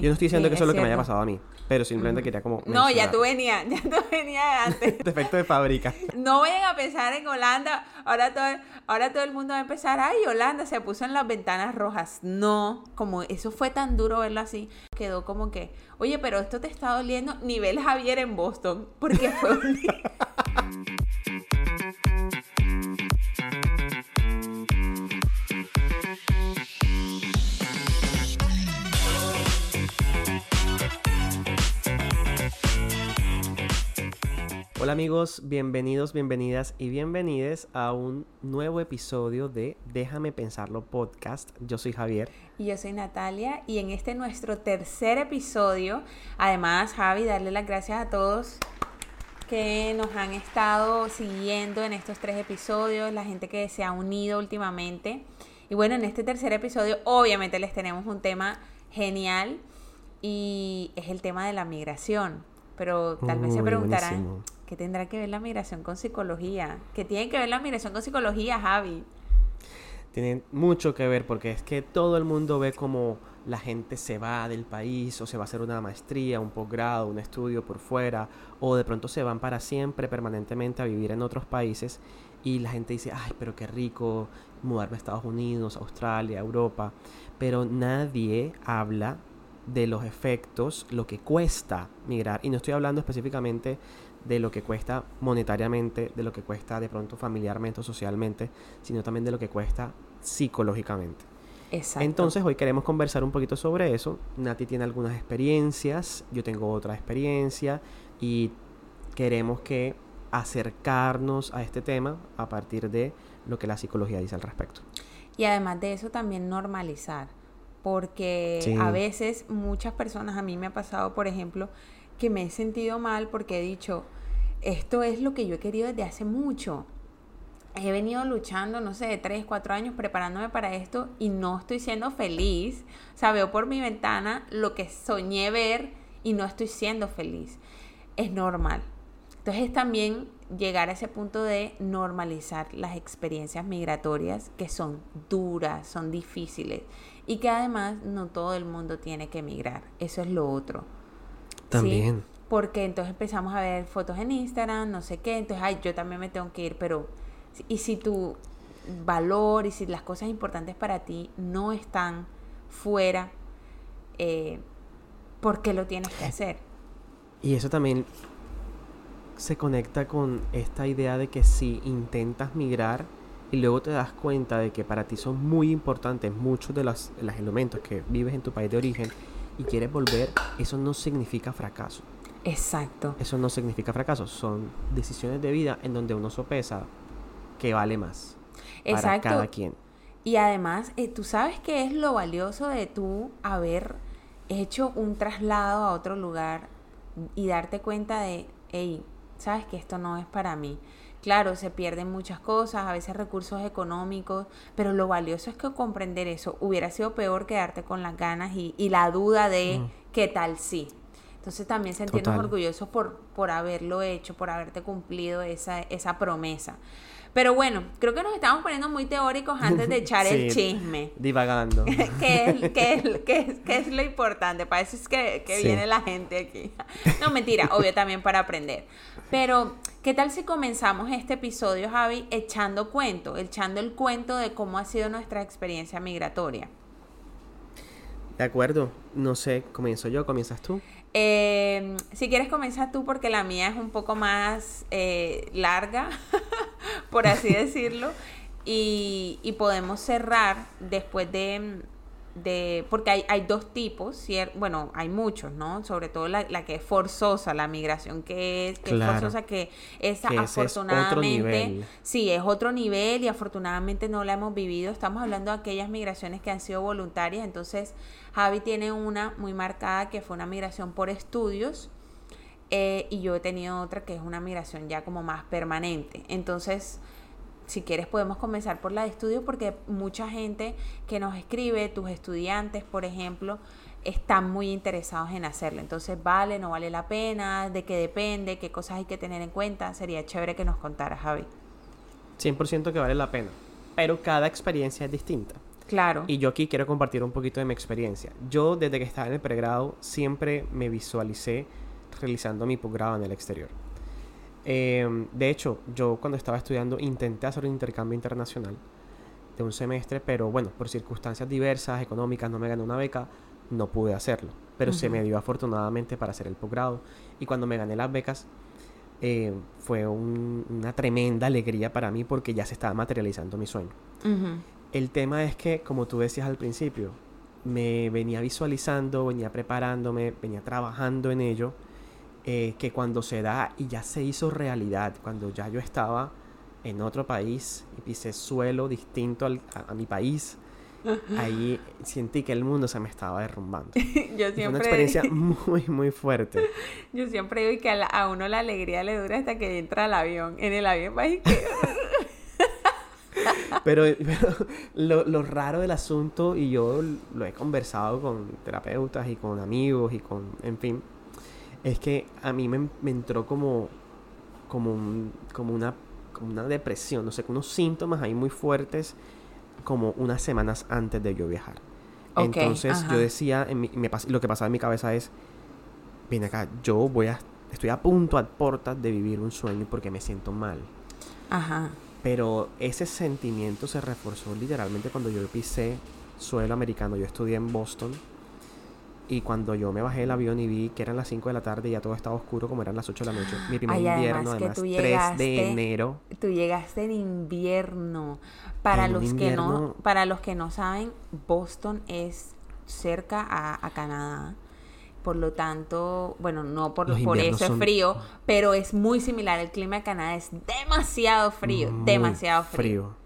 Yo no estoy diciendo Sí, que eso es lo que me haya pasado a mí, pero simplemente quería como... No, ya tú venías, ya tú venías antes. Defecto de fábrica. No vayan a pensar en Holanda. Ahora todo, ahora todo el mundo va a empezar, ay, Holanda se puso en las ventanas rojas. No, como eso fue tan duro verlo así, quedó como que, oye, pero esto te está doliendo nivel Javier en Boston, porque fue un Hola amigos, bienvenidos, bienvenidas y bienvenides a un nuevo episodio de Déjame Pensarlo Podcast. Yo soy Javier. Y yo soy Natalia y en este nuestro tercer episodio, además Javi, darle las gracias a todos que nos han estado siguiendo en estos tres episodios, la gente que se ha unido últimamente. Y bueno, en este tercer episodio obviamente les tenemos un tema genial y es el tema de la migración. Pero tal vez se preguntarán, buenísimo. ¿Qué tendrá que ver la migración con psicología? ¿Qué tiene que ver la migración con psicología, Javi? Tiene mucho que ver porque es que todo el mundo ve como la gente se va del país o se va a hacer una maestría, un posgrado, un estudio por fuera o de pronto se van para siempre, permanentemente a vivir en otros países y la gente dice, ay, pero qué rico mudarme a Estados Unidos, Australia, Europa, pero nadie habla de los efectos, lo que cuesta migrar y no estoy hablando específicamente de lo que cuesta monetariamente, de lo que cuesta de pronto familiarmente o socialmente, sino también de lo que cuesta psicológicamente. Exacto. Entonces hoy queremos conversar un poquito sobre eso. Nati tiene algunas experiencias, yo tengo otra experiencia y queremos que acercarnos a este tema a partir de lo que la psicología dice al respecto. Y además de eso también normalizar, porque Sí. a veces muchas personas, a mí me ha pasado, por ejemplo, que me he sentido mal porque he dicho, esto es lo que yo he querido desde hace mucho. He venido luchando, no sé, de 3, 4 años preparándome para esto y no estoy siendo feliz. O sea, veo por mi ventana lo que soñé ver y no estoy siendo feliz. Es normal. Entonces también llegar a ese punto de normalizar las experiencias migratorias que son duras, son difíciles y que además no todo el mundo tiene que emigrar. Eso es lo otro. ¿Sí? También. Porque entonces empezamos a ver fotos en Instagram, no sé qué, entonces, ay, yo también me tengo que ir, pero y si tu valor y si las cosas importantes para ti no están fuera, eh, ¿por qué lo tienes que hacer? Y eso también se conecta con esta idea de que si intentas migrar y luego te das cuenta de que para ti son muy importantes muchos de los, de los elementos que vives en tu país de origen y quieres volver, eso no significa fracaso. Exacto. Eso no significa fracaso. Son decisiones de vida en donde uno sopesa que vale más para Exacto. cada quien. Y además, eh, tú sabes qué es lo valioso de tú haber hecho un traslado a otro lugar y darte cuenta de, hey, sabes que esto no es para mí. Claro, se pierden muchas cosas, a veces recursos económicos, pero lo valioso es que comprender eso hubiera sido peor quedarte con las ganas y, y la duda de Mm. qué tal sí. Entonces también sentirnos Total. orgullosos por, por haberlo hecho, por haberte cumplido esa, esa promesa. Pero bueno, creo que nos estamos poniendo muy teóricos antes de echar el chisme. Divagando. ¿Qué es, qué es- qué es- lo importante? Para eso es que, que Sí. viene la gente aquí. No, mentira, obvio también para aprender. Pero, ¿qué tal si comenzamos este episodio, Javi, echando cuento, echando el cuento de cómo ha sido nuestra experiencia migratoria? De acuerdo. No sé, comienzo yo, comienzas tú. Eh, si quieres comenzar tú porque la mía es un poco más eh, larga, por así decirlo, y, y podemos cerrar después de, de porque hay, hay dos tipos, bueno, hay muchos, ¿no? Sobre todo la, la que es forzosa, la migración que es, que es forzosa, que esa Que ese es otro afortunadamente, sí, es otro nivel y afortunadamente no la hemos vivido. Estamos hablando de aquellas migraciones que han sido voluntarias, entonces Javi tiene una muy marcada que fue una migración por estudios eh, y yo he tenido otra que es una migración ya como más permanente. Entonces, si quieres podemos comenzar por la de estudio porque mucha gente que nos escribe, tus estudiantes, por ejemplo, están muy interesados en hacerlo. Entonces, vale, no vale la pena, de qué depende, qué cosas hay que tener en cuenta. Sería chévere que nos contaras, Javi. 100% que vale la pena. Pero cada experiencia es distinta. Claro. Y yo aquí quiero compartir un poquito de mi experiencia. Yo desde que estaba en el pregrado siempre me visualicé realizando mi posgrado en el exterior. Em, de hecho, yo cuando estaba estudiando intenté hacer un intercambio internacional de un semestre, pero bueno, por circunstancias diversas, económicas, no me gané una beca, no pude hacerlo. Pero se me dio afortunadamente para hacer el posgrado. Y cuando me gané las becas, eh, fue una tremenda alegría para mí porque ya se estaba materializando mi sueño. El tema es que, como tú decías al principio, me venía visualizando, venía preparándome, venía trabajando en ello, eh, que cuando se da y ya se hizo realidad, cuando ya yo estaba en otro país y pisé suelo distinto a, mi país, ahí sentí que el mundo se me estaba derrumbando. yo siempre... Fue una experiencia muy, muy fuerte. Yo siempre digo que a, uno la alegría le dura hasta que entra al avión. En el avión va y que... pero, lo, lo, raro del asunto, y yo lo he conversado con terapeutas y con amigos y con, en fin, es que a mí me, me entró como, como, como una como una depresión, no sé, unos síntomas ahí muy fuertes como unas semanas antes de yo viajar. Entonces yo decía, en lo que pasaba en mi cabeza es, viene acá, yo voy a, estoy a punto, a puertas de vivir un sueño porque me siento mal. Ajá. Pero ese sentimiento se reforzó literalmente cuando yo pisé suelo americano. Yo estudié en Boston y cuando yo me bajé del avión y vi que eran las 5 de la tarde y ya todo estaba oscuro como eran las 8 de la noche. Mi primer invierno, además, 3 de enero. Tú llegaste en invierno. Para los que no, para los que no saben, Boston es cerca a, Canadá. Por lo tanto, bueno, no por, por eso es frío, pero es muy similar. El clima de Canadá es demasiado frío, demasiado frío.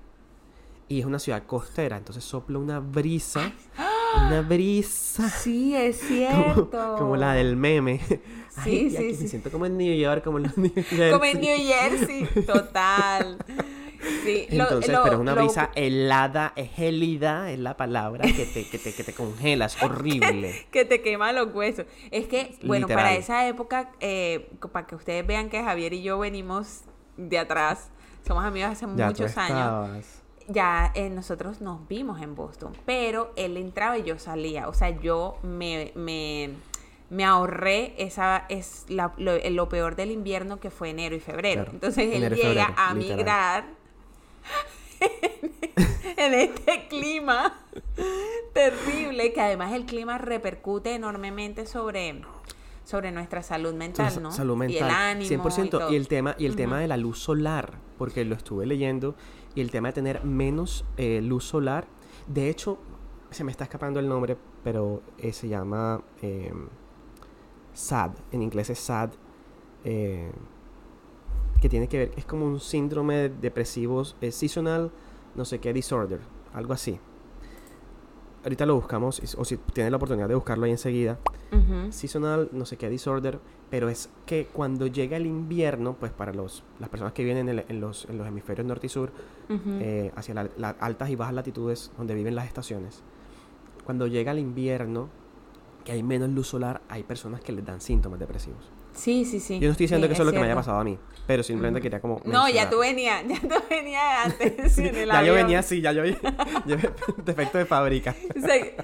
Y es una ciudad costera, entonces sopla una brisa. Una brisa. Sí, es cierto. Como, la del meme. Sí, sí, sí. Me siento como en New York, como en New Jersey. Como en New Jersey, total. Sí, Entonces, pero es una brisa helada, es gélida, es la palabra que te, que te, que te congelas, horrible. que, te quema los huesos. Es que, bueno, para esa época, eh, para que ustedes vean que Javier y yo venimos de atrás, somos amigos hace muchos años ya eh, nosotros nos vimos en Boston, pero él entraba y yo salía. O sea, yo me, me, me ahorré esa es la, lo, peor del invierno que fue enero y febrero. Entonces él llega a migrar en este clima terrible, que además el clima repercute enormemente sobre sobre nuestra salud mental, ¿no? Salud mental. Y el ánimo 100%. Y, el tema, y el tema de la luz solar, porque lo estuve leyendo y el tema de tener menos eh, luz solar. De hecho, se me está escapando el nombre, pero eh, se llama eh, SAD. En inglés es SAD. que tiene que ver, es como un síndrome depresivo seasonal, no sé qué disorder, algo así. Ahorita lo buscamos, o si tienes la oportunidad de buscarlo ahí enseguida. Seasonal, no sé qué disorder, pero es que cuando llega el invierno, pues para los, las personas que viven en, los, en los, hemisferios norte y sur, eh, hacia las altas y bajas latitudes donde viven las estaciones, cuando llega el invierno, hay menos luz solar, hay personas que les dan síntomas depresivos. Sí, sí, sí. Yo no estoy diciendo que eso es lo que me haya pasado a mí, pero simplemente quería como... No, ya tú venías, ya tú venías antes en el Ya yo venía así, ya yo defecto de fábrica.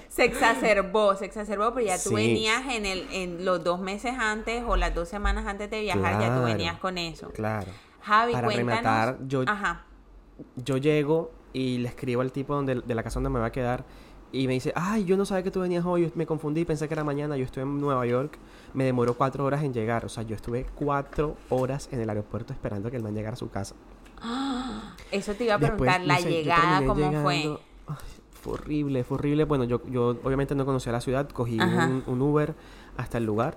Se, exacerbó, se exacerbó, pero ya tú venías en, el, en los dos meses antes o las dos semanas antes de viajar, ya tú venías con eso. Claro. Javi, Para cuéntanos. yo, Ajá. yo llego y le escribo al tipo donde, de la casa donde me va a quedar y me dice, ay, yo no sabía que tú venías hoy, me confundí, pensé que era mañana, yo estoy en Nueva York, me demoró cuatro horas en llegar, o sea, yo estuve cuatro horas en el aeropuerto esperando que el man llegara a su casa. Eso te iba a preguntar, la llegada, ¿cómo fue? fue horrible, fue horrible. Bueno, yo, yo obviamente no conocía la ciudad, cogí un, Uber hasta el lugar.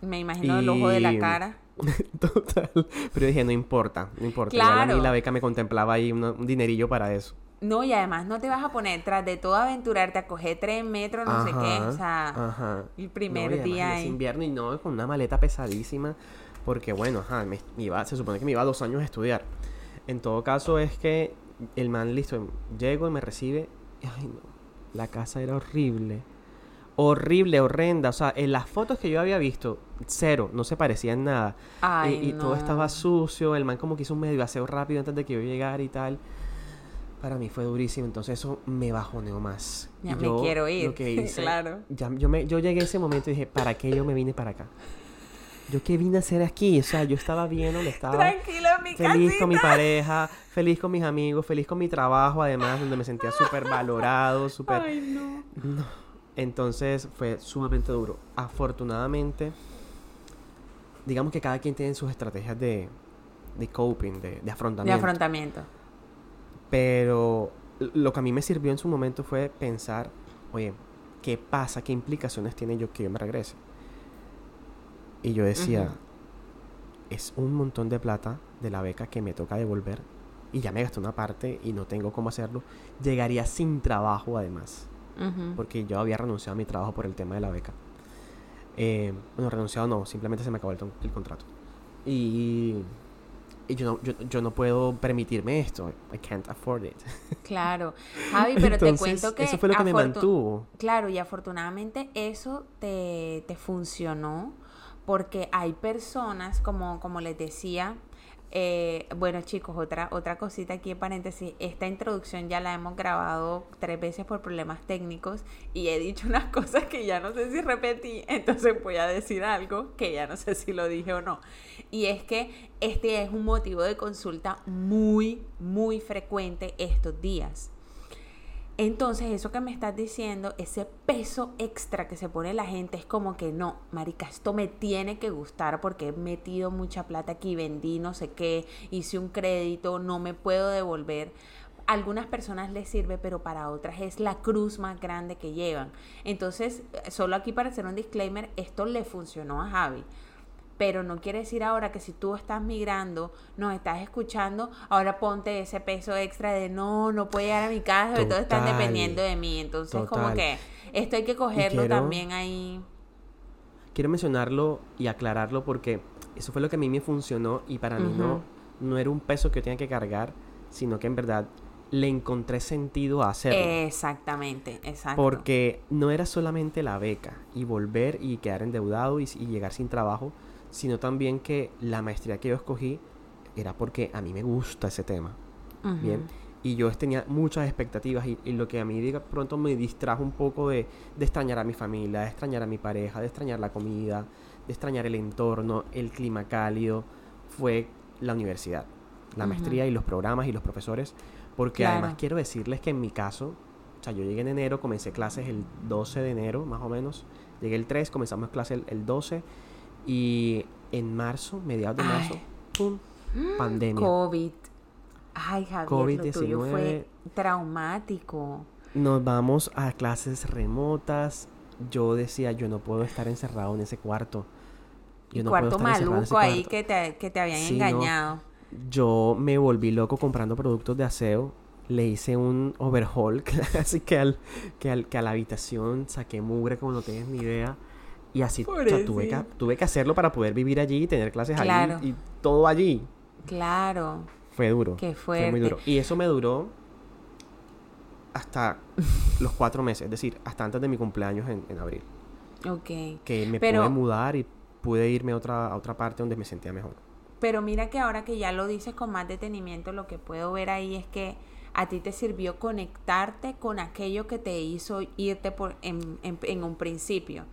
Me imagino el ojo de la cara. Total. Pero dije, no importa, no importa. Claro. a mí la beca me contemplaba ahí un dinerillo para eso. No, y además no te vas a poner tras de todo aventurarte a coger tres metros, no sé qué. O sea, el primer día. Es invierno y no, con una maleta pesadísima. Porque bueno, ajá, me, iba, se supone que me iba dos años a estudiar. En todo caso, es que el man, listo, llego y me recibe. Y, ay, no, la casa era horrible. Horrible, horrenda. O sea, en las fotos que yo había visto, cero, no se parecía en nada. Ay, y, y todo estaba sucio. El man como que hizo un medio aseo rápido antes de que yo llegara y tal. Para mí fue durísimo, entonces eso me bajoneó más. Ya Y me yo quiero ir. Lo que hice, Claro. ya- yo, me, yo llegué a ese momento y dije, ¿para qué yo me vine para acá? ¿Yo qué vine a hacer aquí? O sea, yo estaba bien donde estaba. Mi Feliz con mi pareja, feliz con mis amigos, feliz con mi trabajo, además, donde me sentía súper valorado, súper... Ay, no. No. Entonces fue sumamente duro. Afortunadamente, digamos que cada quien tiene sus estrategias de, de coping, de, de De afrontamiento. Pero lo que a mí me sirvió en su momento fue pensar, oye, ¿qué pasa? ¿Qué implicaciones tiene yo que yo me regrese? Y yo decía, es un montón de plata de la beca que me toca devolver y ya me gasté una parte y no tengo cómo hacerlo. Llegaría sin trabajo además, porque yo había renunciado a mi trabajo por el tema de la beca. Eh, bueno, renunciado no, simplemente se me acabó el, el contrato. Y, y yo, no, yo, yo no puedo permitirme esto. I can't afford it. Claro. Javi, pero te cuento que... Eso fue lo que me mantuvo. Claro, y afortunadamente eso te, te funcionó porque hay personas, como, como les decía, eh, bueno chicos, otra, otra cosita aquí en paréntesis, esta introducción ya la hemos grabado tres veces por problemas técnicos y he dicho unas cosas que ya no sé si repetí, entonces voy a decir algo que ya no sé si lo dije o no. Y es que este es un motivo de consulta muy, muy frecuente estos días. Entonces, eso que me estás diciendo, ese peso extra que se pone la gente es como que no, marica, esto me tiene que gustar porque he metido mucha plata aquí, vendí no sé qué, hice un crédito, no me puedo devolver. Algunas personas les sirve, pero para otras es la cruz más grande que llevan. Entonces, solo aquí para hacer un disclaimer, esto le funcionó a Javi. Pero no quiere decir ahora que si tú estás migrando, nos estás escuchando, ahora ponte ese peso extra de no, no puedo llegar a mi casa, porque todos están Total. dependiendo de mí. Entonces, como Total. que esto hay que cogerlo quiero- también ahí. Quiero mencionarlo y aclararlo porque eso fue lo que a mí me funcionó y para mí no, no era un peso que yo tenía que cargar, sino que en verdad le encontré sentido a hacerlo. Exactamente, exacto. Porque no era solamente la beca y volver y quedar endeudado y, y llegar sin trabajo, sino también que la maestría que yo escogí era porque a mí me gusta ese tema. Bien. Y yo tenía muchas expectativas y, y lo que a mí de pronto me distrajo un poco de, de extrañar a mi familia, de extrañar a mi pareja, de extrañar la comida, de extrañar el entorno, el clima cálido, fue la universidad, la maestría y los programas y los profesores. Porque Claro. además quiero decirles que en mi caso, o sea, yo llegué en enero, comencé clases el 12 de enero, más o menos. Llegué el 3, comenzamos clases el, el 12. Y en marzo, mediados de Ay. marzo, ¡pum! Pandemia. COVID. Ay, Javier, lo tuyo COVID-19. fue traumático. Nos vamos a clases remotas. Yo decía, yo no puedo estar encerrado en ese cuarto. Yo no puedo cuarto estar en ese maluco ahí cuarto. que te, que te habían Sí, no. engañado. Yo me volví loco comprando productos de aseo. Le hice un overhaul, así que, al, que, al- que a la habitación saqué mugre como no tienes ni idea. Y así, o sea, tuve, que, tuve que hacerlo para poder vivir allí y tener clases Claro. allí y todo allí. Claro. Fue duro. Qué Fue muy duro. Y eso me duró hasta los cuatro meses, es decir, hasta antes de mi cumpleaños en, en abril. Ok. Que me Pero- pude mudar y pude irme a otra, a otra parte donde me sentía mejor. Pero mira que ahora que ya lo dices con más detenimiento, lo que puedo ver ahí es que a ti te sirvió conectarte con aquello que te hizo irte por, en, en- en un principio.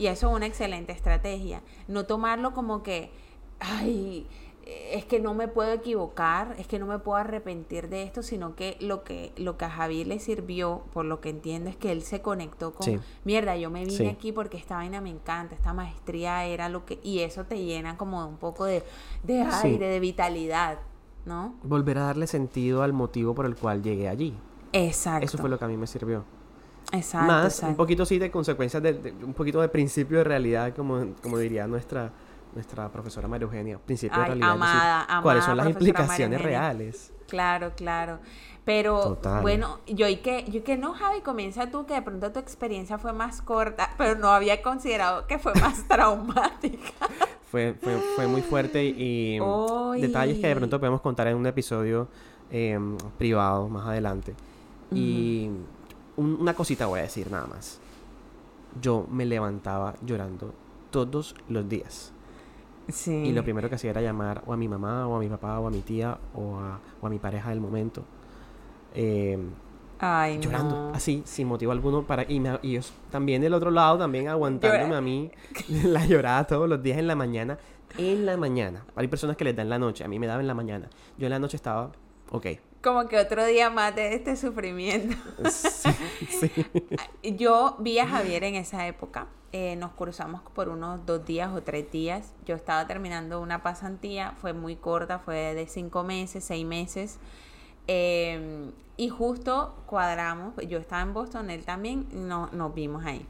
Y eso es una excelente estrategia. No tomarlo como que, ay, es que no me puedo equivocar, es que no me puedo arrepentir de esto, sino que lo que, lo que a Javier le sirvió, por lo que entiendo, es que él se conectó con, Sí. mierda, yo me vine Sí. aquí porque esta vaina me encanta, esta maestría era lo que, y eso te llena como de un poco de, de Sí. aire, de vitalidad, ¿no? Volver a darle sentido al motivo por el cual llegué allí. Exacto. Eso fue lo que a mí me sirvió. Exacto, Más, exacto. un poquito sí de consecuencias, de, de- un poquito de principio de realidad, como, como diría nuestra, nuestra profesora María Eugenia. Principio de realidad. decir, amada, ¿Cuáles amada son las implicaciones reales? Claro, claro. Pero Total. bueno, yo y que, yo y que no, Javi, comienza tú, que de pronto tu experiencia fue más corta, pero no había considerado que fue más traumática. Fue, fue, fue muy fuerte y Ay. detalles que de pronto podemos contar en un episodio em, privado más adelante. Y un- una cosita voy a decir nada más. Yo me levantaba llorando todos los días. Sí. Y lo primero que hacía era llamar o a mi mamá, o a mi papá, o a mi tía, o a, o a mi pareja del momento. eh, Ay, llorando, no. así, sin motivo alguno. Para, y, me- y ellos también del otro lado, también aguantándome Llora- a mí la llorada todos los días en la mañana. En la mañana. Hay personas que les dan en la noche, a mí me daba en la mañana. Yo en la noche estaba, ok. Como que otro día más de este sufrimiento. Sí, sí. Yo vi a Javier en esa época. eh, nos cruzamos por unos dos días o tres días. Yo estaba terminando una pasantía, fue muy corta, fue de cinco meses, seis meses. eh, y justo cuadramos, yo estaba en Boston, él también, no, nos vimos ahí.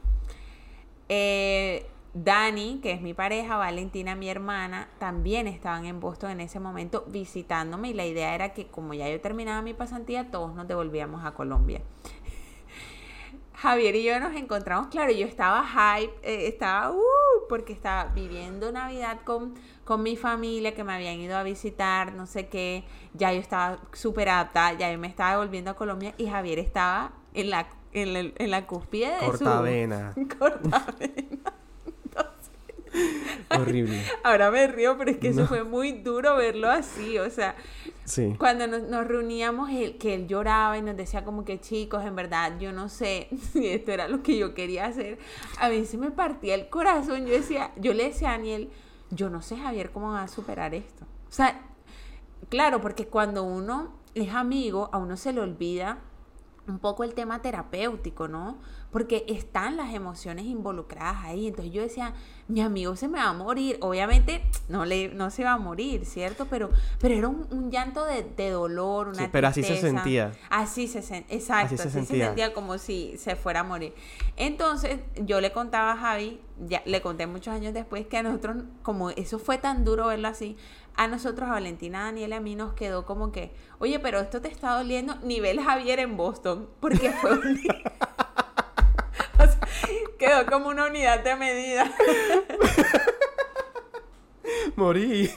Eh, Dani, que es mi pareja, Valentina, mi hermana, también estaban en Boston en ese momento visitándome y la idea era que como ya yo terminaba mi pasantía, todos nos devolvíamos a Colombia. Javier y yo nos encontramos, claro, yo estaba hype, eh, estaba, uh, porque estaba viviendo Navidad con, con mi familia que me habían ido a visitar, no sé qué, ya yo estaba súper adaptada, ya yo me estaba volviendo a Colombia y Javier estaba en la, en la, en la cúspide de Cortavena. su... Cortavena. Horrible. Ahora me río, pero es que eso fue muy duro verlo así, o sea, Sí. cuando nos, nos reuníamos, él, que él lloraba y nos decía como que chicos, en verdad, yo no sé si esto era lo que yo quería hacer. A mí se me partía el corazón. Yo decía, yo le decía a Daniel, yo no sé, Javier, cómo va a superar esto. O sea, claro, porque cuando uno es amigo, a uno se le olvida un poco el tema terapéutico, ¿no? Porque están las emociones involucradas ahí. Entonces yo decía, mi amigo se me va a morir. Obviamente no, le, no se va a morir, ¿cierto? Pero, pero era un, un llanto de, de dolor, una Sí, pero así se sentía. Así se sentía, exacto, Así se así se sentía. como si se fuera a morir. Entonces yo le contaba a Javi, ya le conté muchos años después que a nosotros, como eso fue tan duro verlo así, a nosotros, a Valentina, a Daniel y a mí nos quedó como que, oye, pero esto te está doliendo, nivel Javier en Boston, porque fue un quedó como una unidad de medida. Morí.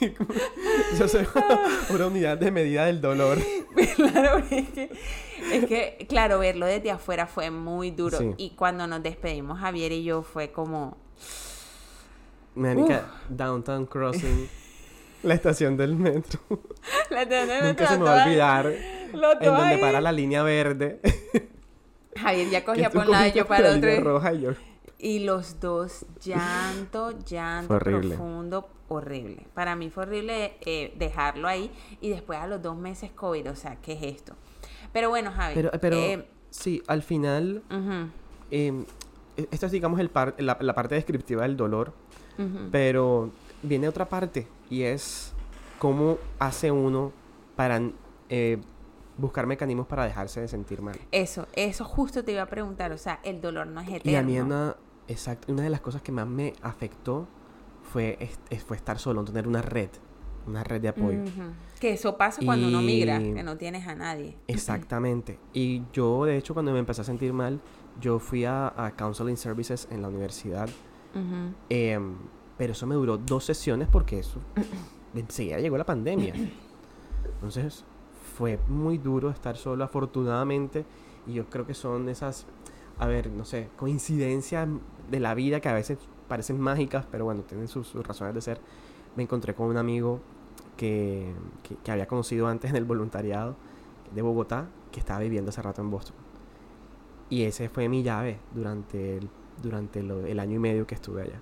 Yo soy una unidad de medida del dolor. claro, es que, es que, claro, verlo desde afuera fue muy duro. Sí. Y cuando nos despedimos, Javier y yo, fue como, Manica, Downtown Crossing. La estación del metro. La tenés Nunca se me va a olvidar. En donde para la línea verde. Javier ya cogía por un lado y yo para el otro. roja y yo. Y los dos, llanto, llanto horrible. profundo, horrible. Para mí fue horrible eh, dejarlo ahí y después a los dos meses COVID, o sea, ¿qué es esto? Pero bueno, Javi. Pero, pero eh, sí, al final, eh, esto es, digamos, el par- la, la parte descriptiva del dolor. Pero viene otra parte y es cómo hace uno para eh, buscar mecanismos para dejarse de sentir mal. Eso, eso justo te iba a preguntar, o sea, el dolor no es eterno. Y a mí una, exacto, una de las cosas que más me afectó fue, es- es- fue estar solo, no tener una red, una red de apoyo. Que eso pasa cuando uno migra, que no tienes a nadie. Exactamente. Y yo, de hecho, cuando me empecé a sentir mal, yo fui a, a Counseling Services en la universidad. Em, pero eso me duró dos sesiones porque eso enseguida llegó la pandemia. Entonces fue muy duro estar solo, afortunadamente. Y yo creo que son esas, a ver, no sé, coincidencias de la vida que a veces parecen mágicas, pero bueno, tienen sus, sus razones de ser. Me encontré con un amigo que, que, que había conocido antes en el voluntariado de Bogotá, que estaba viviendo hace rato en Boston. Y ese fue mi llave durante el, durante lo- el año y medio que estuve allá.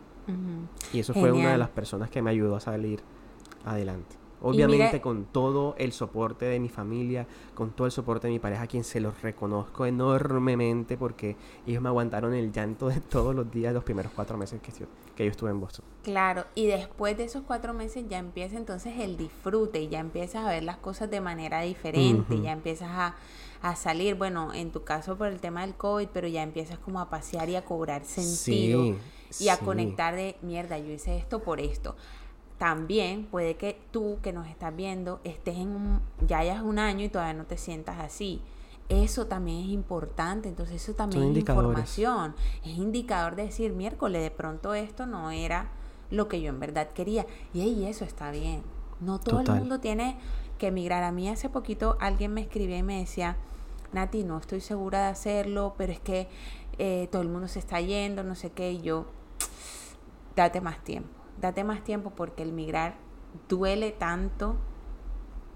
Y eso fue una de las personas que me ayudó a salir adelante. Obviamente mira- con todo el soporte de mi familia, con todo el soporte de mi pareja, a quien se los reconozco enormemente porque ellos me aguantaron el llanto de todos los días los primeros cuatro meses que, yo- que yo estuve en Boston. Claro, y después de esos cuatro meses ya empieza entonces el disfrute y ya empiezas a ver las cosas de manera diferente, ya empiezas a, a salir, bueno, en tu caso por el tema del COVID, pero ya empiezas como a pasear y a cobrar sentido Sí, y a sí. conectar de, mierda, yo hice esto por esto. También puede que tú que nos estás viendo estés en un, ya hayas un año y todavía no te sientas así. Eso también es importante, entonces eso también es información, es indicador de decir, miércoles, de pronto esto no era lo que yo en verdad quería. Y ahí eso está bien. No todo Total. el mundo tiene que emigrar. A mí hace poquito alguien me escribía y me decía, Nati, no estoy segura de hacerlo, pero es que eh, todo el mundo se está yendo, no sé qué, y yo, date más tiempo, date más tiempo porque el migrar duele tanto,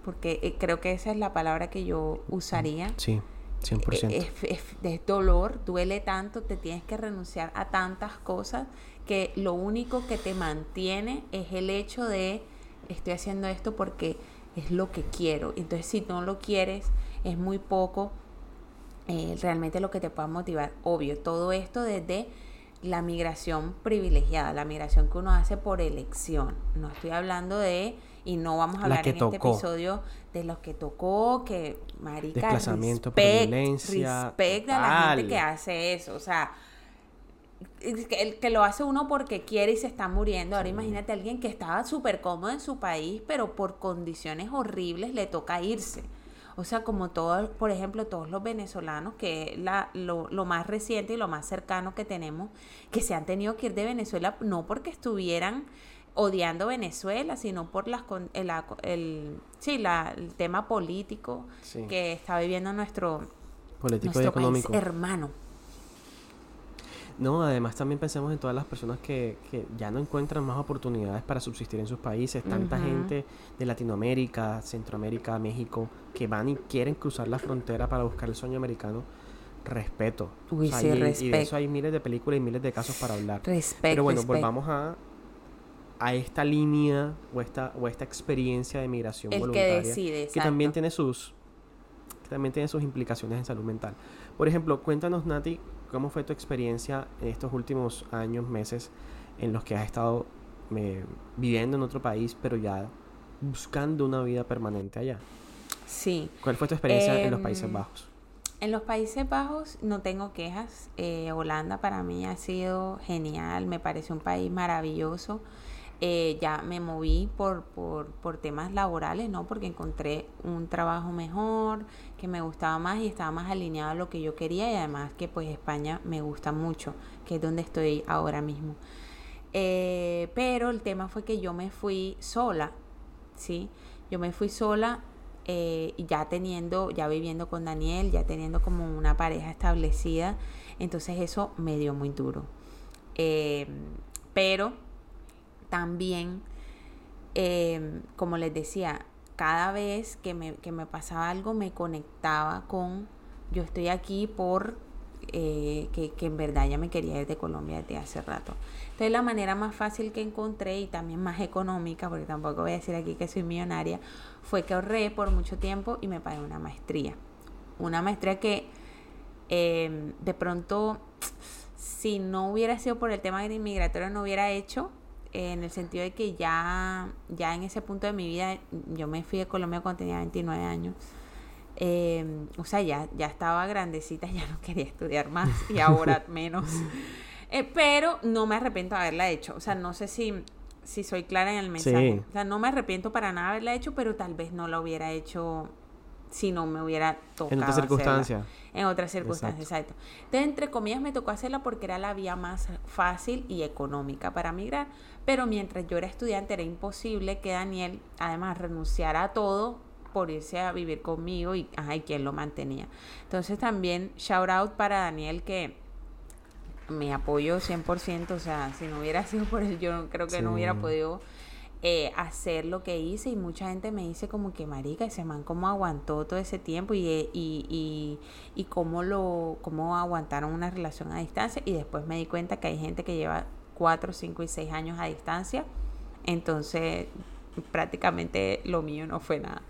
porque eh, creo que esa es la palabra que yo usaría. Sí, 100%. Es, es, es dolor, duele tanto, te tienes que renunciar a tantas cosas que lo único que te mantiene es el hecho de estoy haciendo esto porque es lo que quiero. Entonces, si no lo quieres, es muy poco eh, realmente lo que te pueda motivar. Obvio, todo esto desde la migración privilegiada, la migración que uno hace por elección. No estoy hablando de, y no vamos a hablar en este episodio de los que tocó, que marica, desplazamiento respect, violencia, respect a la gente que hace eso, o sea, el que lo hace uno porque quiere y se está muriendo. Ahora imagínate a alguien que estaba súper cómodo en su país, pero por condiciones horribles le toca irse. O sea, como todos, por ejemplo, todos los venezolanos, que es la, lo, lo, más reciente y lo más cercano que tenemos, que se han tenido que ir de Venezuela no porque estuvieran odiando Venezuela, sino por las el, el, sí, la, el tema político que está viviendo nuestro, político y económico. país hermano. No, además también pensemos en todas las personas que, que ya no encuentran más oportunidades para subsistir en sus países. Tanta gente de Latinoamérica, Centroamérica, México, que van y quieren cruzar la frontera para buscar el sueño americano. Respeto. Uy, sí, respeto. Y de eso hay miles de películas y miles de casos para hablar. Respeto. Pero bueno, volvamos a, a esta línea o esta, o esta experiencia de migración el voluntaria. Que decide, que también tiene sus que también tiene sus implicaciones en salud mental. Por ejemplo, cuéntanos, Nati, ¿Cómo fue tu experiencia en estos últimos años, meses, en los que has estado eh, viviendo en otro país, pero ya buscando una vida permanente allá? Sí. ¿Cuál fue tu experiencia en los Países Em, Bajos? En los Países Bajos no tengo quejas. Eh, Holanda para mí ha sido genial, me parece un país maravilloso. Eh, ya me moví por, por, por, temas laborales, ¿no? Porque encontré un trabajo mejor, que me gustaba más y estaba más alineado a lo que yo quería y además que pues España me gusta mucho, que es donde estoy ahora mismo. Eh, pero el tema fue que yo me fui sola, ¿sí? Yo me fui sola eh, ya teniendo, ya viviendo con Daniel, ya teniendo como una pareja establecida, entonces eso me dio muy duro. Pero también, eh, como les decía, cada vez que me, que me, pasaba algo me conectaba con, yo estoy aquí por eh, que, que, en verdad ya me quería ir de Colombia desde hace rato. Entonces la manera más fácil que encontré y también más económica, porque tampoco voy a decir aquí que soy millonaria, fue que ahorré por mucho tiempo y me pagué una maestría. Una maestría que eh, de pronto, si no hubiera sido por el tema de inmigratorio, no hubiera hecho, en el sentido de que ya, ya en ese punto de mi vida, yo me fui de Colombia cuando tenía 29 años. Eh, o sea, ya, ya estaba grandecita, ya no quería estudiar más y ahora menos. Eh, pero no me arrepiento de haberla hecho. O sea, no sé si, si soy clara en el mensaje. Sí. O sea, no me arrepiento para nada de haberla hecho, pero tal vez no la hubiera hecho si no me hubiera tocado. En otras circunstancias. En otras circunstancias, exacto. exacto. Entonces, entre comillas, me tocó hacerla porque era la vía más fácil y económica para migrar. Pero mientras yo era estudiante, era imposible que Daniel, además, renunciara a todo por irse a vivir conmigo y, ay, ¿quién lo mantenía? Entonces, también, shout out para Daniel que me apoyo 100%. O sea, si no hubiera sido por él, yo creo que sí. no hubiera podido eh, hacer lo que hice y mucha gente me dice como que marica ese man cómo aguantó todo ese tiempo y, y, y, y cómo lo cómo aguantaron una relación a distancia y después me di cuenta que hay gente que lleva cuatro, cinco y seis años a distancia. Entonces prácticamente lo mío no fue nada.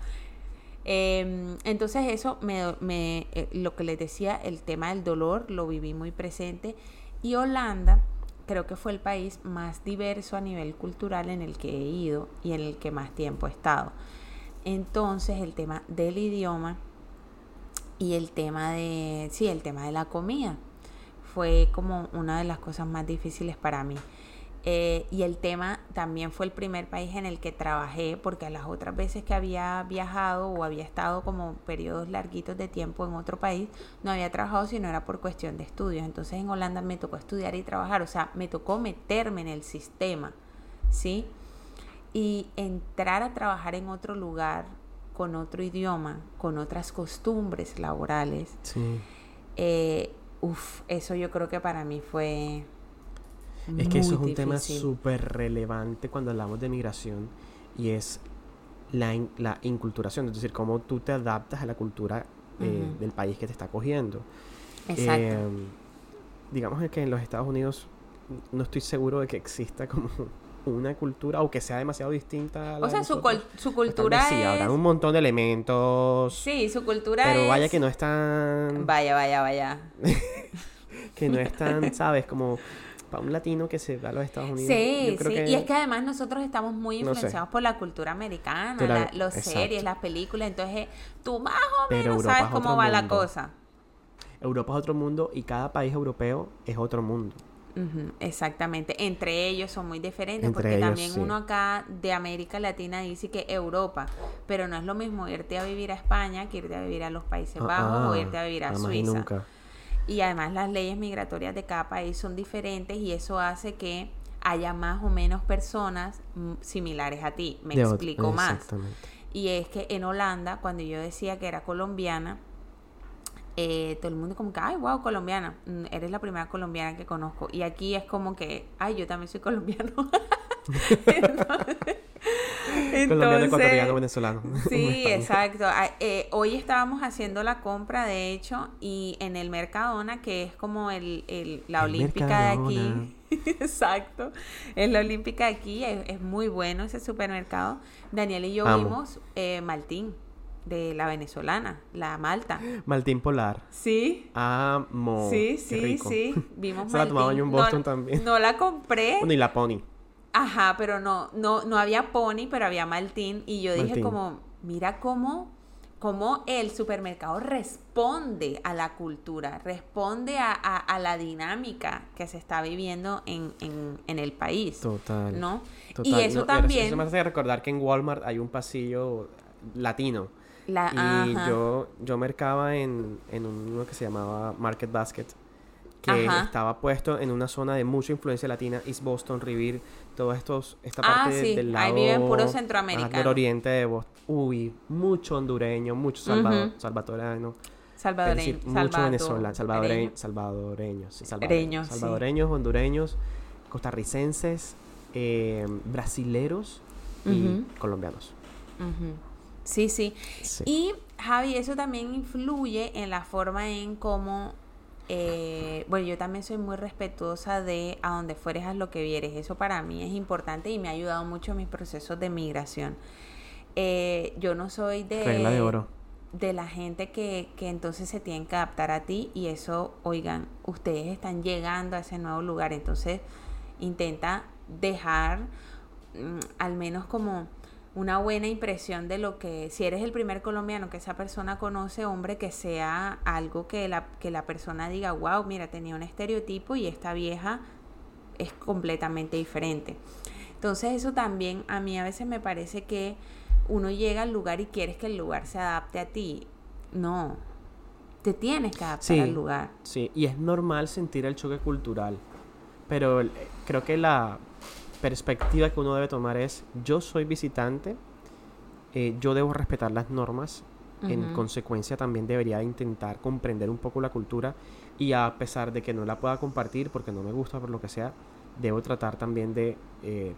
Eh, entonces eso me, me eh, lo que les decía el tema del dolor lo viví muy presente. Y Holanda creo que fue el país más diverso a nivel cultural en el que he ido y en el que más tiempo he estado. Entonces el tema del idioma y el tema de, sí, el tema de la comida fue como una de las cosas más difíciles para mí. Eh, y el tema también fue el primer país en el que trabajé, porque a las otras veces que había viajado o había estado como periodos larguitos de tiempo en otro país, no había trabajado sino era por cuestión de estudios. Entonces en Holanda me tocó estudiar y trabajar, o sea, me tocó meterme en el sistema, ¿sí? Y entrar a trabajar en otro lugar, con otro idioma, con otras costumbres laborales. Sí. Eh, uf, eso yo creo que para mí fue es que eso es un difícil. tema súper relevante cuando hablamos de migración y es la, la inculturación, es decir, cómo tú te adaptas a la cultura eh, del país que te está cogiendo. Exacto. Em, digamos que en los Estados Unidos no estoy seguro de que exista como una cultura o que sea demasiado distinta a la O sea, su, su, cultura sí, habrá un montón de elementos. Sí, su cultura Pero vaya que no es tan... Vaya, vaya, vaya. que no es tan, ¿sabes? Como para un latino que se va a los Estados Unidos. Sí, sí. Y es que además nosotros estamos muy influenciados por la cultura americana, los series, las películas. Entonces, tú más o menos sabes cómo va la cosa. Europa es otro mundo y cada país europeo es otro mundo exactamente. Entre ellos son muy diferentes porque también uno acá de América Latina dice que Europa, pero no es lo mismo irte a vivir a España que irte a vivir a los Países ah, Bajos o ah, irte a vivir a Suiza. Y además las leyes migratorias de cada país son diferentes y eso hace que haya más o menos personas mm, similares a ti. Me explico más. Y es que en Holanda, cuando yo decía que era colombiana, eh, todo el mundo como que, ay, wow, colombiana, mm, eres la primera colombiana que conozco. Y aquí es como que, ay, yo también soy colombiano. colombiano, ecuatoriano, venezolano. Sí, exacto. Eh, hoy estábamos haciendo la compra, de hecho, y en el Mercadona, que es como el, el la olímpica de aquí. exacto. Es la olímpica de aquí, es, muy bueno ese supermercado. Daniel y yo vimos eh, Maltín de la venezolana, la Malta. Maltín Polar. Sí. Amo. Sí, sí, sí. Vimos Se la tomaba yo en Boston también. No la compré. Ni la Pony. Ajá, pero no, no, no había Pony, pero había Maltín. Y yo dije como, mira cómo, cómo el supermercado responde a la cultura, responde a, a, la dinámica que se está viviendo en, en, en el país. Total. ¿No? Total. Y eso también... Eso me hace recordar que en Walmart hay un pasillo latino y yo, yo mercaba en, en uno que se llamaba Market Basket, que estaba puesto en una zona de mucha influencia latina, East Boston, Revere, todos estos, esta ah, parte del lado... ahí viven puro centroamericano. Del oriente de Boston. Uy, mucho hondureño, mucho salvador, salvadoreño. Salvadoreño. mucho venezolano, salvadoreño, salvadoreños, salvadoreños, salvadoreños, hondureños, costarricenses, eh, brasileros y colombianos. Sí, sí, Y Javi, eso también influye en la forma en cómo, eh, bueno, yo también soy muy respetuosa de a donde fueres a lo que vieres. Eso para mí es importante y me ha ayudado mucho en mis procesos de migración. Eh, yo no soy de... de oro. De la gente que, que entonces se tienen que adaptar a ti y eso, oigan, ustedes están llegando a ese nuevo lugar, entonces intenta dejar mm, al menos como una buena impresión de lo que, si eres el primer colombiano que esa persona conoce, hombre, que sea algo que la, que la persona diga, wow, mira, tenía un estereotipo y esta vieja es completamente diferente. Entonces eso también a mí a veces me parece que uno llega al lugar y quieres que el lugar se adapte a ti. No, te tienes que adaptar al lugar. Sí, y es normal sentir el choque cultural, pero creo que la, perspectiva que uno debe tomar es, yo soy visitante, eh, yo debo respetar las normas, en consecuencia también debería intentar comprender un poco la cultura y a pesar de que no la pueda compartir porque no me gusta por lo que sea, debo tratar también de eh,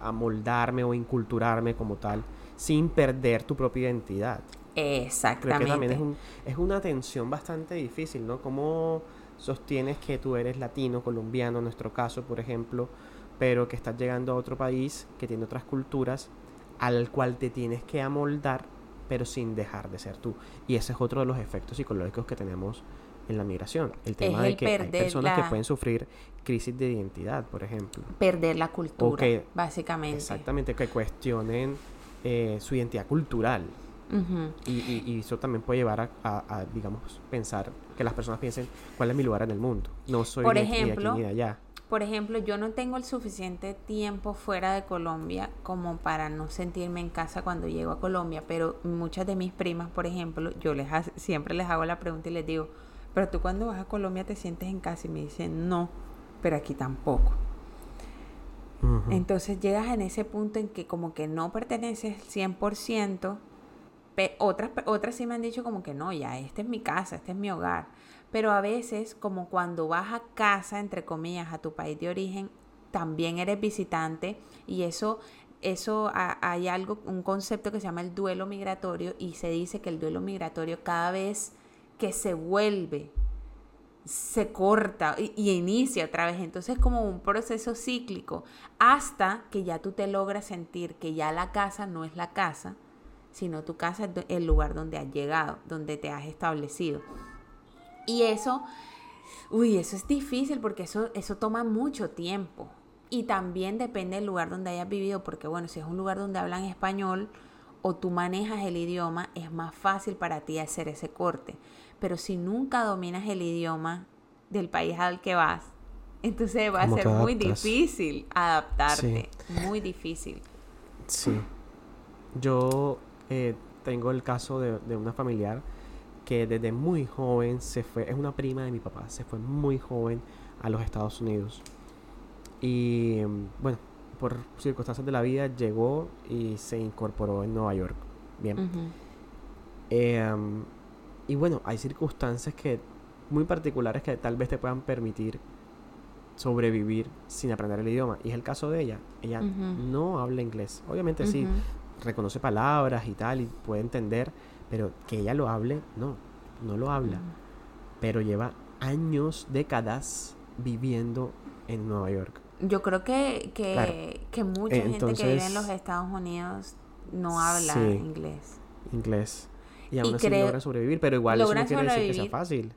amoldarme o inculturarme como tal sin perder tu propia identidad. Exactamente. Creo que también es, es una tensión bastante difícil, ¿no? ¿Cómo sostienes que tú eres latino, colombiano, en nuestro caso, por ejemplo, pero que estás llegando a otro país que tiene otras culturas al cual te tienes que amoldar, pero sin dejar de ser tú. Y ese es otro de los efectos psicológicos que tenemos en la migración. El tema de que hay personas que pueden sufrir crisis de identidad, por ejemplo. Perder la cultura, básicamente. Exactamente, que cuestionen eh, su identidad cultural. y, eso también puede llevar a, digamos, pensar que las personas piensen cuál es mi lugar en el mundo. No soy por ni, ejemplo, aquí ni de allá por ejemplo, yo no tengo el suficiente tiempo fuera de Colombia como para no sentirme en casa cuando llego a Colombia, pero muchas de mis primas, por ejemplo, yo les siempre les hago la pregunta y les digo, pero tú cuando vas a Colombia te sientes en casa y me dicen, no, pero aquí tampoco. Entonces llegas en ese punto en que como que no perteneces 100%, otras, otras sí me han dicho como que no, ya, esta es mi casa, este es mi hogar. Pero a veces, como cuando vas a casa, entre comillas, a tu país de origen, también eres visitante y eso eso hay algo, un concepto que se llama el duelo migratorio y se dice que el duelo migratorio cada vez que se vuelve se corta y, y, inicia otra vez. Entonces es como un proceso cíclico hasta que ya tú te logras sentir que ya la casa no es la casa, sino tu casa es el lugar donde has llegado, donde te has establecido. Y eso, uy, eso es difícil porque eso, eso toma mucho tiempo. Y también depende del lugar donde hayas vivido, porque bueno, si es un lugar donde hablan español o tú manejas el idioma, es más fácil para ti hacer ese corte. Pero si nunca dominas el idioma del país al que vas, entonces va a ser muy difícil adaptarte, muy difícil. Sí. Yo eh, tengo el caso de, de una familiar que desde muy joven se fue, es una prima de mi papá, se fue muy joven a los Estados Unidos. Y bueno, por circunstancias de la vida llegó y se incorporó en Nueva York. Bien. Em, y bueno, hay circunstancias que muy particulares que tal vez te puedan permitir sobrevivir sin aprender el idioma. Y es el caso de ella. Ella no habla inglés. Obviamente sí, reconoce palabras y tal, y puede entender, pero que ella lo hable, no, no lo habla. Pero lleva años, décadas viviendo en Nueva York. Yo creo que, que, mucha gente que vive en los Estados Unidos no habla inglés. Inglés. Y aún así logra sobrevivir, pero igual eso no quiere decir que sea fácil.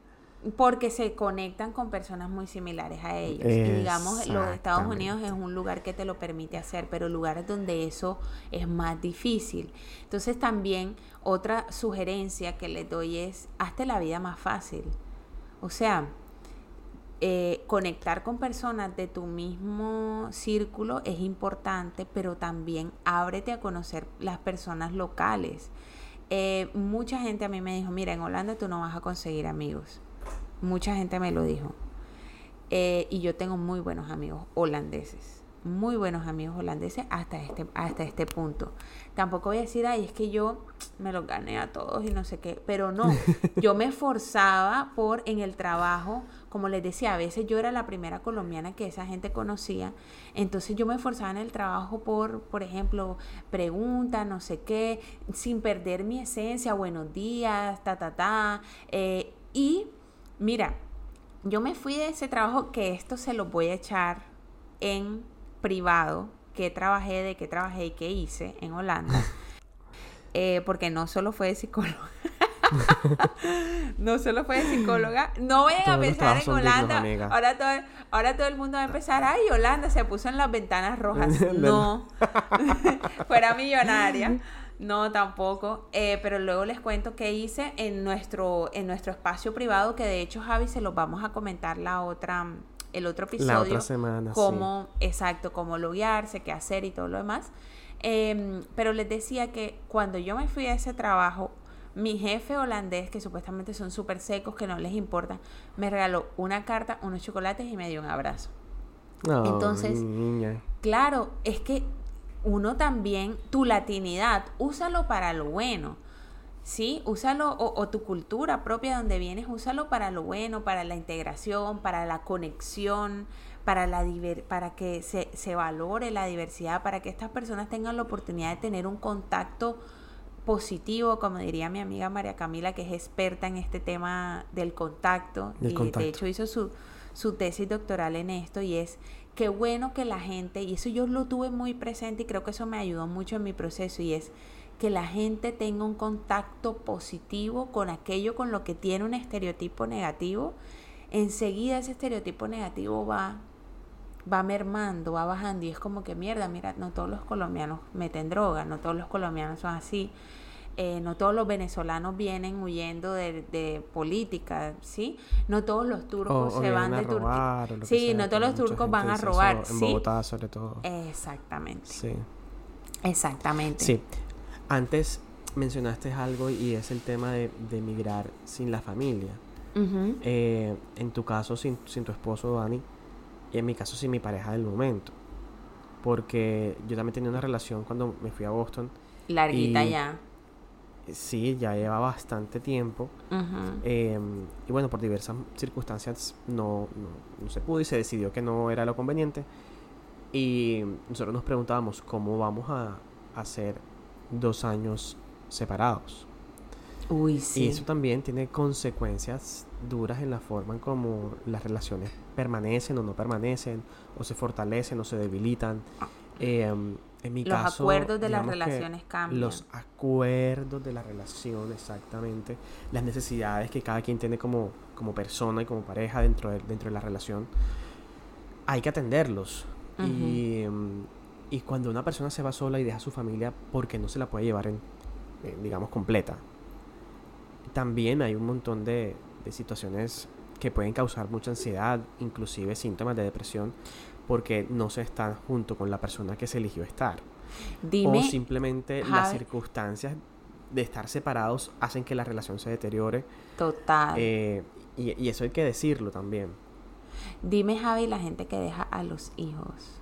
Porque se conectan con personas muy similares a ellos. Y digamos, los Estados Unidos es un lugar que te lo permite hacer, pero lugares donde eso es más difícil. Entonces también otra sugerencia que les doy es, hazte la vida más fácil. O sea, eh, conectar con personas de tu mismo círculo es importante, pero también ábrete a conocer las personas locales. Eh, mucha gente a mí me dijo, mira, en Holanda tú no vas a conseguir amigos. Mucha gente me lo dijo. Eh, y yo tengo muy buenos amigos holandeses muy buenos amigos holandeses hasta este, hasta este punto. Tampoco voy a decir, ay, es que yo me los gané a todos y no sé qué, pero no, yo me esforzaba por en el trabajo, como les decía, a veces yo era la primera colombiana que esa gente conocía, entonces yo me esforzaba en el trabajo por, por ejemplo, preguntas, no sé qué, sin perder mi esencia, buenos días, ta, ta, ta, eh, y mira, yo me fui de ese trabajo que esto se lo voy a echar en privado que trabajé, de qué trabajé y qué hice en Holanda. Eh, porque no solo fue de psicóloga. no solo fue de psicóloga. No vayan a pensar en Holanda. ahora, todo, ahora todo el mundo va a empezar, ay, Holanda se puso en las ventanas rojas. no. Fuera millonaria. No, tampoco. Eh, pero luego les cuento qué hice en nuestro, en nuestro espacio privado, que de hecho, Javi, se los vamos a comentar la otra, el otro episodio. La otra semana, cómo, Exacto, cómo loguearse, qué hacer y todo lo demás. Em, pero les decía que cuando yo me fui a ese trabajo, mi jefe holandés, que supuestamente son súper secos, que no les importa, me regaló una carta, unos chocolates y me dio un abrazo. Entonces, claro, es que uno también, tu latinidad, úsalo para lo bueno. ¿sí? Úsalo, o, tu cultura propia donde vienes, úsalo para lo bueno, para la integración, para la conexión, para, la para que se, se valore la diversidad, para que estas personas tengan la oportunidad de tener un contacto positivo, como diría mi amiga María Camila, que es experta en este tema del contacto, y de hecho hizo su, su tesis doctoral en esto, y es qué bueno que la gente, y eso yo lo tuve muy presente y creo que eso me ayudó mucho en mi proceso, y es que la gente tenga un contacto positivo con aquello con lo que tiene un estereotipo negativo, enseguida ese estereotipo negativo va va mermando, va bajando y es como que mierda, mira, no todos los colombianos meten droga, no todos los colombianos son así, eh, no todos los venezolanos vienen huyendo de, política, ¿sí? No todos los turcos se van de Turquía. Sí, no todos los turcos van a robar, En Bogotá sobre todo. Exactamente. Sí. Exactamente. Sí. Antes mencionaste algo y es el tema de, de emigrar sin la familia. Eh, en tu caso, sin, tu esposo, Dani, y en mi caso, sin mi pareja del momento. Porque yo también tenía una relación cuando me fui a Boston. Larguita ya. Sí, ya lleva bastante tiempo. Em, y bueno, por diversas circunstancias no, no, no, se pudo y se decidió que no era lo conveniente. Y nosotros nos preguntábamos cómo vamos a hacer dos años separados. Uy, sí. Y eso también tiene consecuencias duras en la forma en cómo las relaciones permanecen o no permanecen, o se fortalecen o se debilitan. Em, en mi los caso, acuerdos de las relaciones cambian. Los acuerdos de la relación, exactamente. Las necesidades que cada quien tiene como, como persona y como pareja dentro de, dentro de la relación. Hay que atenderlos. y, em, y cuando una persona se va sola y deja a su familia porque no se la puede llevar en, eh, digamos, completa. También hay un montón de, de situaciones que pueden causar mucha ansiedad, inclusive síntomas de depresión, porque no se está junto con la persona que se eligió estar. Dime, o simplemente las circunstancias de estar separados hacen que la relación se deteriore. total. eh, y, y eso hay que decirlo también. Dime, Javi, la gente que deja a los hijos.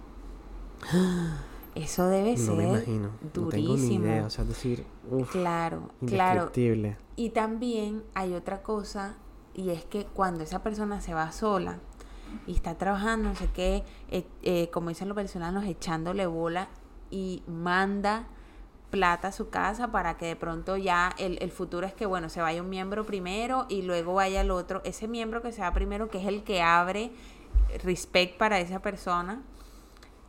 Eso debe No ser me imagino. No tengo ni durísimo. idea. O sea, decir, uf, Claro, claro. Y también hay otra cosa, y es que cuando esa persona se va sola y está trabajando, no sé qué, eh, eh, como dicen los venezolanos, echándole bola y manda plata a su casa para que de pronto ya el, el futuro es que, bueno, se vaya un miembro primero y luego vaya el otro. Ese miembro que se va primero, que es el que abre respect para esa persona,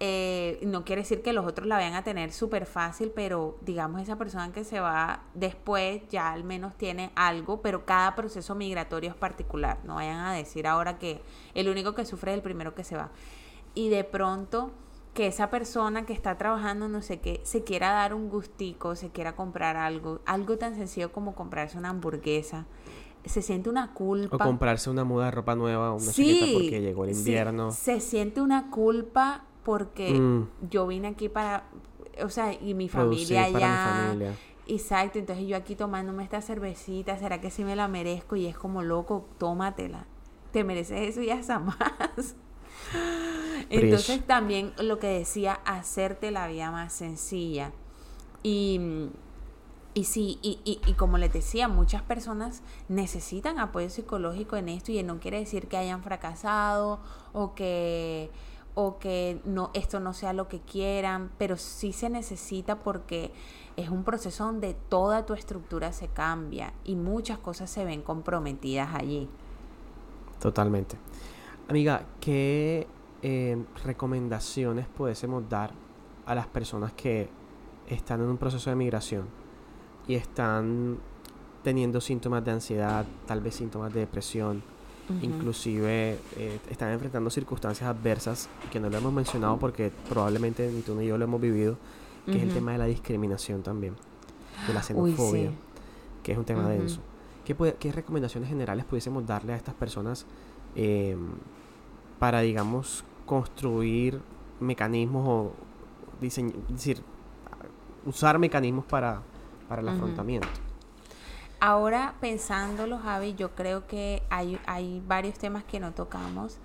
eh, no quiere decir que los otros la vayan a tener súper fácil, pero digamos esa persona que se va después ya al menos tiene algo, pero cada proceso migratorio es particular. No vayan a decir ahora que el único que sufre es el primero que se va. Y de pronto que esa persona que está trabajando no sé qué se quiera dar un gustico, se quiera comprar algo, algo tan sencillo como comprarse una hamburguesa. Se siente una culpa. O comprarse una muda de ropa nueva, una Sí, chaqueta porque llegó el sí, invierno. se siente una culpa porque Mm. yo vine aquí para, o sea, y mi Producir familia mi allá. familia. Exacto, entonces yo aquí tomándome esta cervecita, ¿será que sí me la merezco? Y es como loco, tómatela. Te mereces eso y hasta más. Entonces también lo que decía, hacerte la vida más sencilla. Y, y sí, y, y, y como les decía, muchas personas necesitan apoyo psicológico en esto y no quiere decir que hayan fracasado o que o que no esto no sea lo que quieran, pero sí se necesita porque es un proceso donde toda tu estructura se cambia y muchas cosas se ven comprometidas allí. Totalmente. Amiga, ¿qué eh, recomendaciones pudiésemos dar a las personas que están en un proceso de migración y están teniendo síntomas de ansiedad, tal vez síntomas de depresión, Inclusive eh, están enfrentando circunstancias adversas que no lo hemos mencionado porque probablemente ni tú ni yo lo hemos vivido, que es el tema de la discriminación también, de la Uy, xenofobia, sí. que es un tema denso. ¿Qué, puede- ¿Qué recomendaciones generales pudiésemos darle a estas personas eh, para, digamos, construir mecanismos o diseñ- decir, usar mecanismos para, para el afrontamiento? Ahora pensándolo, Javi, yo creo que hay, hay varios temas que no tocamos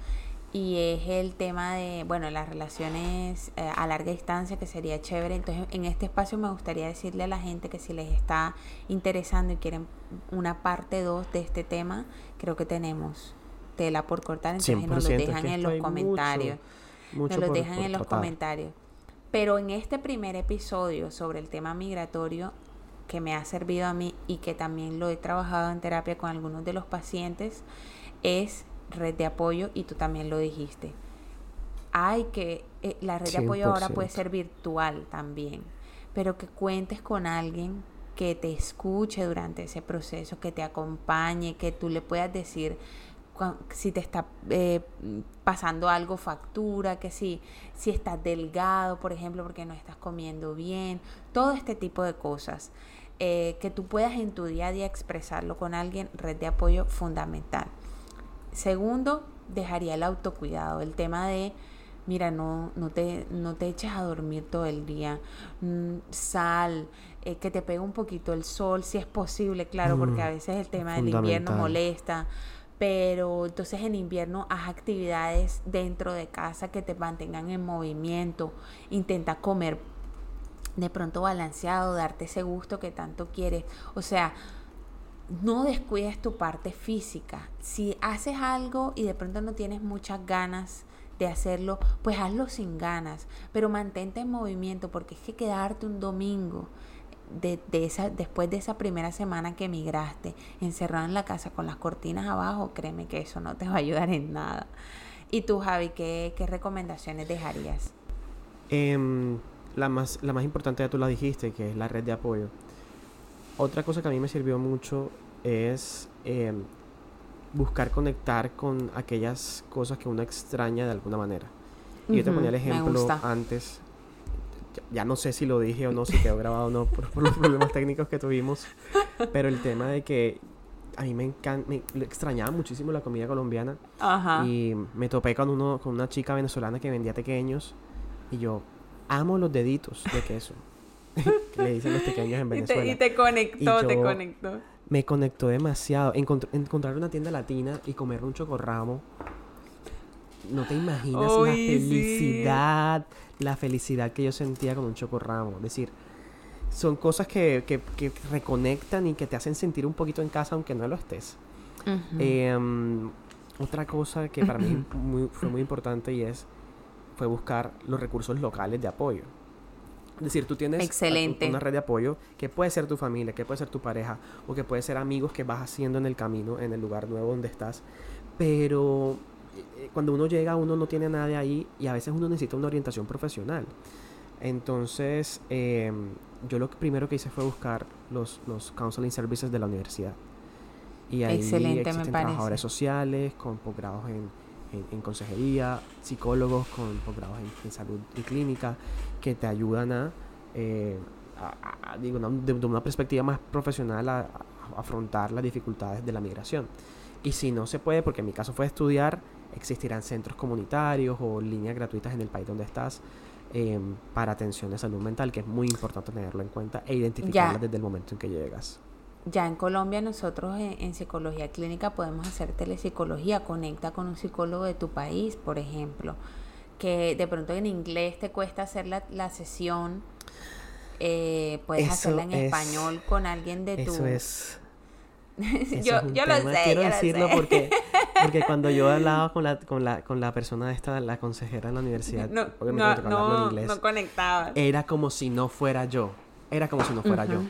y es el tema de, bueno, las relaciones eh, a larga distancia, que sería chévere. Entonces, en este espacio me gustaría decirle a la gente que si les está interesando y quieren una parte 2 de este tema, creo que tenemos tela por cortar, entonces nos lo 100%, es dejan en los mucho- comentarios. mucho Nos lo dejan en los tratar. comentarios. Pero en este primer episodio sobre el tema migratorio, que me ha servido a mí y que también lo he trabajado en terapia con algunos de los pacientes, es red de apoyo y tú también lo dijiste. Hay que, eh, la red de apoyo ahora puede 100%. ser virtual también, pero que cuentes con alguien que te escuche durante ese proceso, que te acompañe, que tú le puedas decir si te está eh, pasando algo factura, que si, si estás delgado, por ejemplo, porque no estás comiendo bien, todo este tipo de cosas. Eh, que tú puedas en tu día a día expresarlo con alguien, red de apoyo fundamental. Segundo, dejaría el autocuidado, el tema de, mira, no, no, te, no te eches a dormir todo el día, mm, sal, eh, que te pegue un poquito el sol, si es posible, claro, porque a Mm, veces el tema del invierno molesta, pero entonces en invierno haz actividades dentro de casa que te mantengan en movimiento, intenta comer de pronto balanceado, darte ese gusto que tanto quieres, o sea, no descuides tu parte física. Si haces algo y de pronto no tienes muchas ganas de hacerlo, pues hazlo sin ganas, pero mantente en movimiento porque es que quedarte un domingo esa, después de esa primera semana que emigraste, encerrado en la casa con las cortinas abajo, créeme que eso no te va a ayudar en nada. ¿Y tú, Javi, qué, qué recomendaciones dejarías? Em, la, más, la más importante ya tú la dijiste, que es la red de apoyo. Otra cosa que a mí me sirvió mucho es em, buscar conectar con aquellas cosas que uno extraña de alguna manera. Y yo te ponía el ejemplo antes, ya, no sé si lo dije o no, si quedó grabado o no por, los problemas técnicos que tuvimos, pero el tema de que a mí me encanta, me extrañaba muchísimo la comida colombiana y me topé con uno con una chica venezolana que vendía pequeños y yo amo los deditos de queso. le dicen los pequeños en Venezuela. Y te, conectó, te conectó. Me conectó demasiado. encontrar una tienda latina y comer un chocorramo. No te imaginas la felicidad, la felicidad que yo sentía con un chocorramo. Es decir, son cosas que, que, reconectan y que te hacen sentir un poquito en casa aunque no lo estés. Em, otra cosa que para mí fue muy importante y es fue buscar los recursos locales de apoyo. Es decir, tú tienes una red de apoyo que puede ser tu familia, que puede ser tu pareja o que puede ser amigos que vas haciendo en el camino, en el lugar nuevo donde estás. Pero eh, cuando uno llega, uno no tiene nada ahí y a veces uno necesita una orientación profesional. Entonces, em, yo lo primero que hice fue buscar los, los counseling services de la universidad. Y ahí Excelente, existen trabajadores sociales con posgrados en en, consejería, psicólogos con posgrados en, salud y clínica que te ayudan a, eh, digo, de, una perspectiva más profesional a, afrontar las dificultades de la migración. Y si no se puede, porque en mi caso fue estudiar, existirán centros comunitarios o líneas gratuitas en el país donde estás em, para atención de salud mental, que es muy importante tenerlo en cuenta e identificarla desde el momento en que llegas ya en Colombia nosotros en, psicología clínica podemos hacer telepsicología, conecta con un psicólogo de tu país, por ejemplo, que de pronto en inglés te cuesta hacer la, la sesión, eh, puedes hacerla en español con alguien de tu... Eso es... yo, yo lo sé. Quiero decirlo porque porque cuando yo hablaba con la, con la, con la persona esta, la consejera en la universidad, no, no, no, no conectaba. Era como si no fuera yo. Era como si no fuera yo.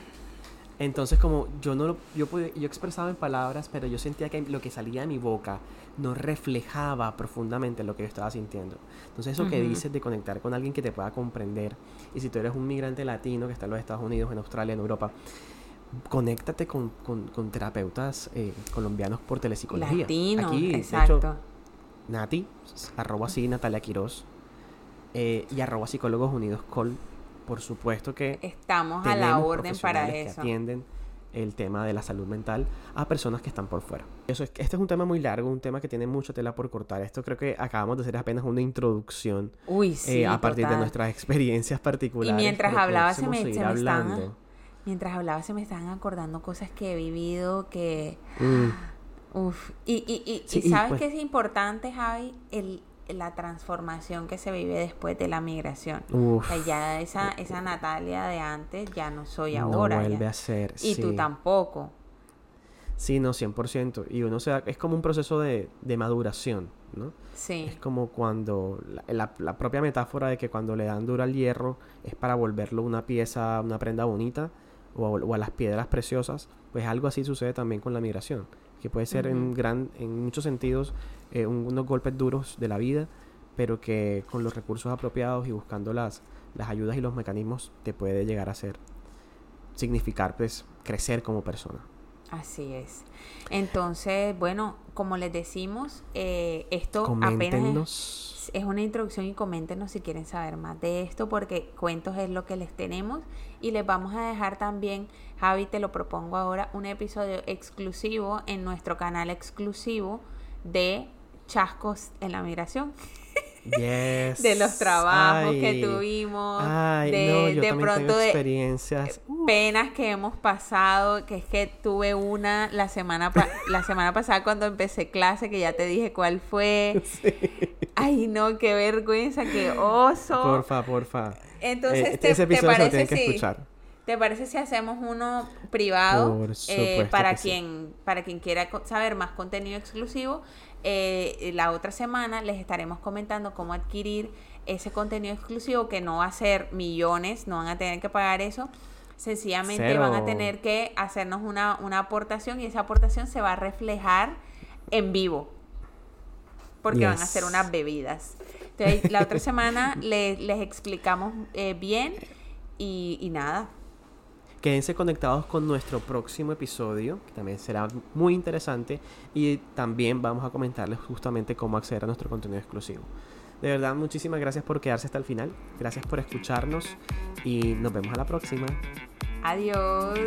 Entonces como yo no lo, yo, yo expresaba en palabras, pero yo sentía que lo que salía de mi boca no reflejaba profundamente lo que yo estaba sintiendo. Entonces eso que dices de conectar con alguien que te pueda comprender, y si tú eres un migrante latino que está en los Estados Unidos, en Australia, en Europa, conéctate con, con, terapeutas eh, colombianos por telepsicología. Latino, Aquí, exacto. De hecho, Nati, arroba así Natalia Quiroz, eh, y arroba psicólogos unidos col por supuesto que estamos a la orden para eso. Que atienden el tema de la salud mental a personas que están por fuera. Eso es, este es un tema muy largo, un tema que tiene mucha tela por cortar. Esto creo que acabamos de hacer apenas una introducción Uy, sí, eh, a partir de nuestras experiencias particulares. Y mientras hablaba se me, se me estaban, mientras hablaba se me estaban acordando cosas que he vivido que mm. Uf. Y, y, y, sabes pues que es importante, Javi, el, la transformación que se vive después de la migración. O sea, ya esa, esa Natalia de antes ya no soy ahora. No vuelve a ser. Y tú tampoco. Sí, no, 100%. Y uno se da, es como un proceso de, de maduración, ¿no? Sí. Es como cuando, la, la, propia metáfora de que cuando le dan duro al hierro es para volverlo una pieza, una prenda bonita, o, o a las piedras preciosas, pues algo así sucede también con la migración que puede ser en, gran, en muchos sentidos eh, unos golpes duros de la vida, pero que con los recursos apropiados y buscando las, las ayudas y los mecanismos te puede llegar a ser, significar pues crecer como persona. Así es. Entonces, bueno, como les decimos, eh, esto apenas es, una introducción y coméntenos si quieren saber más de esto, porque cuentos es lo que les tenemos y les vamos a dejar también, Javi, te lo propongo ahora, un episodio exclusivo en nuestro canal exclusivo de chascos en la migración. de los trabajos que tuvimos, de, de pronto de experiencias. penas que hemos pasado, que es que tuve una la semana la semana pasada cuando empecé clase que ya te dije cuál fue. Ay, no, qué vergüenza, qué oso. Porfa, porfa. Entonces, eh, te, ¿te parece que escuchar. ¿Te parece si hacemos uno privado eh, para quien para quien quiera saber más contenido exclusivo? Eh, la otra semana les estaremos comentando cómo adquirir ese contenido exclusivo que no va a ser millones, no van a tener que pagar eso. Sencillamente van a tener que hacernos una, una aportación y esa aportación se va a reflejar en vivo porque van a ser unas bebidas. Entonces, la otra semana les, explicamos eh, bien y, y nada. Quédense conectados con nuestro próximo episodio, que también será muy interesante y también vamos a comentarles justamente cómo acceder a nuestro contenido exclusivo. De verdad, muchísimas gracias por quedarse hasta el final, gracias por escucharnos y nos vemos a la próxima. Adiós.